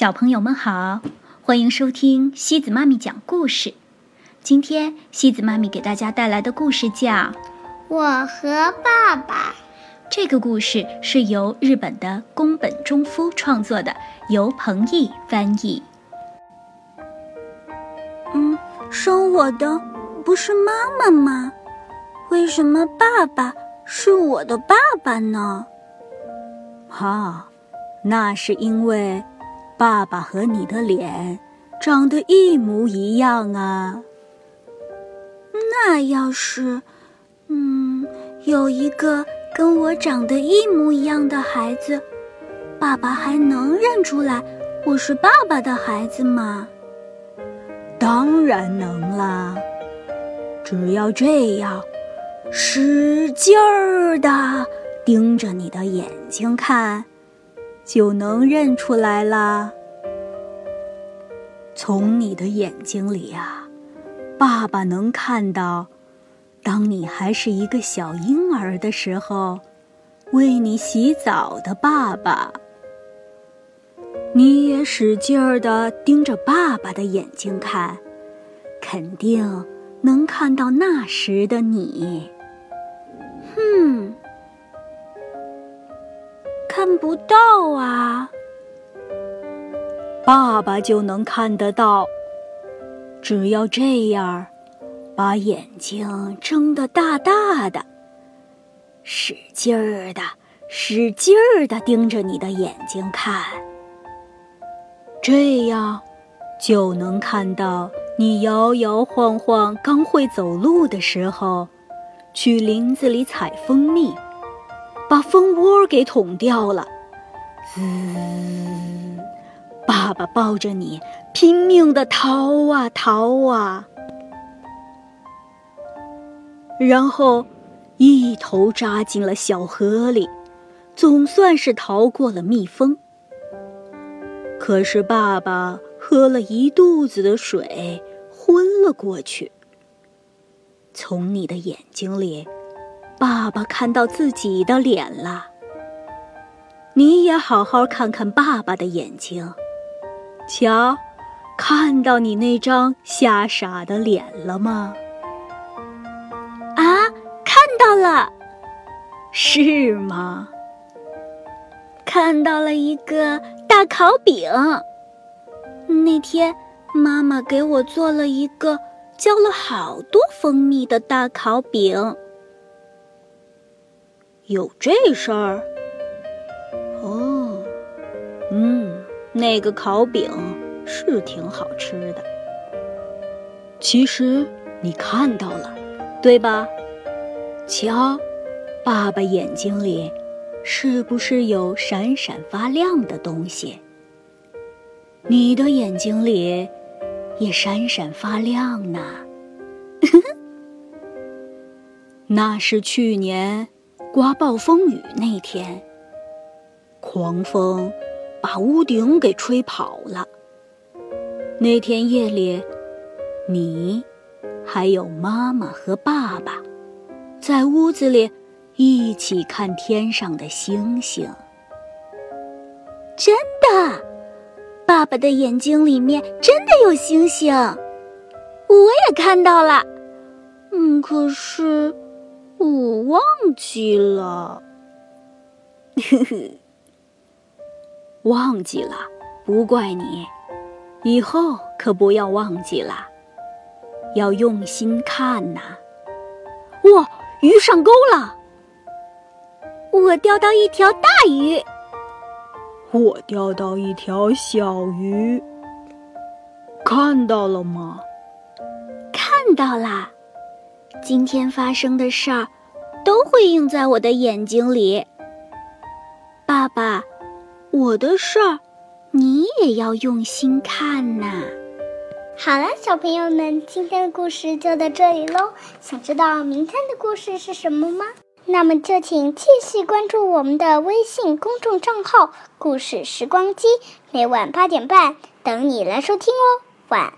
小朋友们好，欢迎收听西子妈咪讲故事。今天西子妈咪给大家带来的故事叫《我和爸爸》。这个故事是由日本的宫本忠夫创作的，由彭毅翻译。嗯，生我的不是妈妈吗？为什么爸爸是我的爸爸呢？哈，那是因为。爸爸和你的脸长得一模一样啊！那要是，嗯，有一个跟我长得一模一样的孩子，爸爸还能认出来我是爸爸的孩子吗？当然能啦！只要这样，使劲儿的盯着你的眼睛看。就能认出来啦。从你的眼睛里啊，爸爸能看到，当你还是一个小婴儿的时候，为你洗澡的爸爸。你也使劲儿的盯着爸爸的眼睛看，肯定能看到那时的你。哼。看不到啊，爸爸就能看得到。只要这样，把眼睛睁得大大的，使劲儿的、使劲儿的盯着你的眼睛看，这样就能看到你摇摇晃晃刚会走路的时候，去林子里采蜂蜜。把蜂窝给捅掉了，滋！爸爸抱着你，拼命的逃啊逃啊，然后一头扎进了小河里，总算是逃过了蜜蜂。可是爸爸喝了一肚子的水，昏了过去。从你的眼睛里。爸爸看到自己的脸了，你也好好看看爸爸的眼睛，瞧，看到你那张吓傻的脸了吗？啊，看到了，是吗？看到了一个大烤饼。那天妈妈给我做了一个浇了好多蜂蜜的大烤饼。有这事儿？那个烤饼是挺好吃的。其实你看到了，对吧？瞧，爸爸眼睛里是不是有闪闪发亮的东西？你的眼睛里也闪闪发亮呢。那是去年。刮暴风雨那天，狂风把屋顶给吹跑了。那天夜里，你还有妈妈和爸爸在屋子里一起看天上的星星。真的，爸爸的眼睛里面真的有星星，我也看到了。嗯，可是。我忘记了，呵呵，忘记了，不怪你，以后可不要忘记了，要用心看呐。哇，鱼上钩了！我钓到一条大鱼，我钓到一条小鱼，看到了吗？看到了。今天发生的事儿，都会映在我的眼睛里。爸爸，我的事儿，你也要用心看呐。好了，小朋友们，今天的故事就到这里喽。想知道明天的故事是什么吗？那么就请继续关注我们的微信公众账号“故事时光机”，每晚八点半等你来收听哦。晚。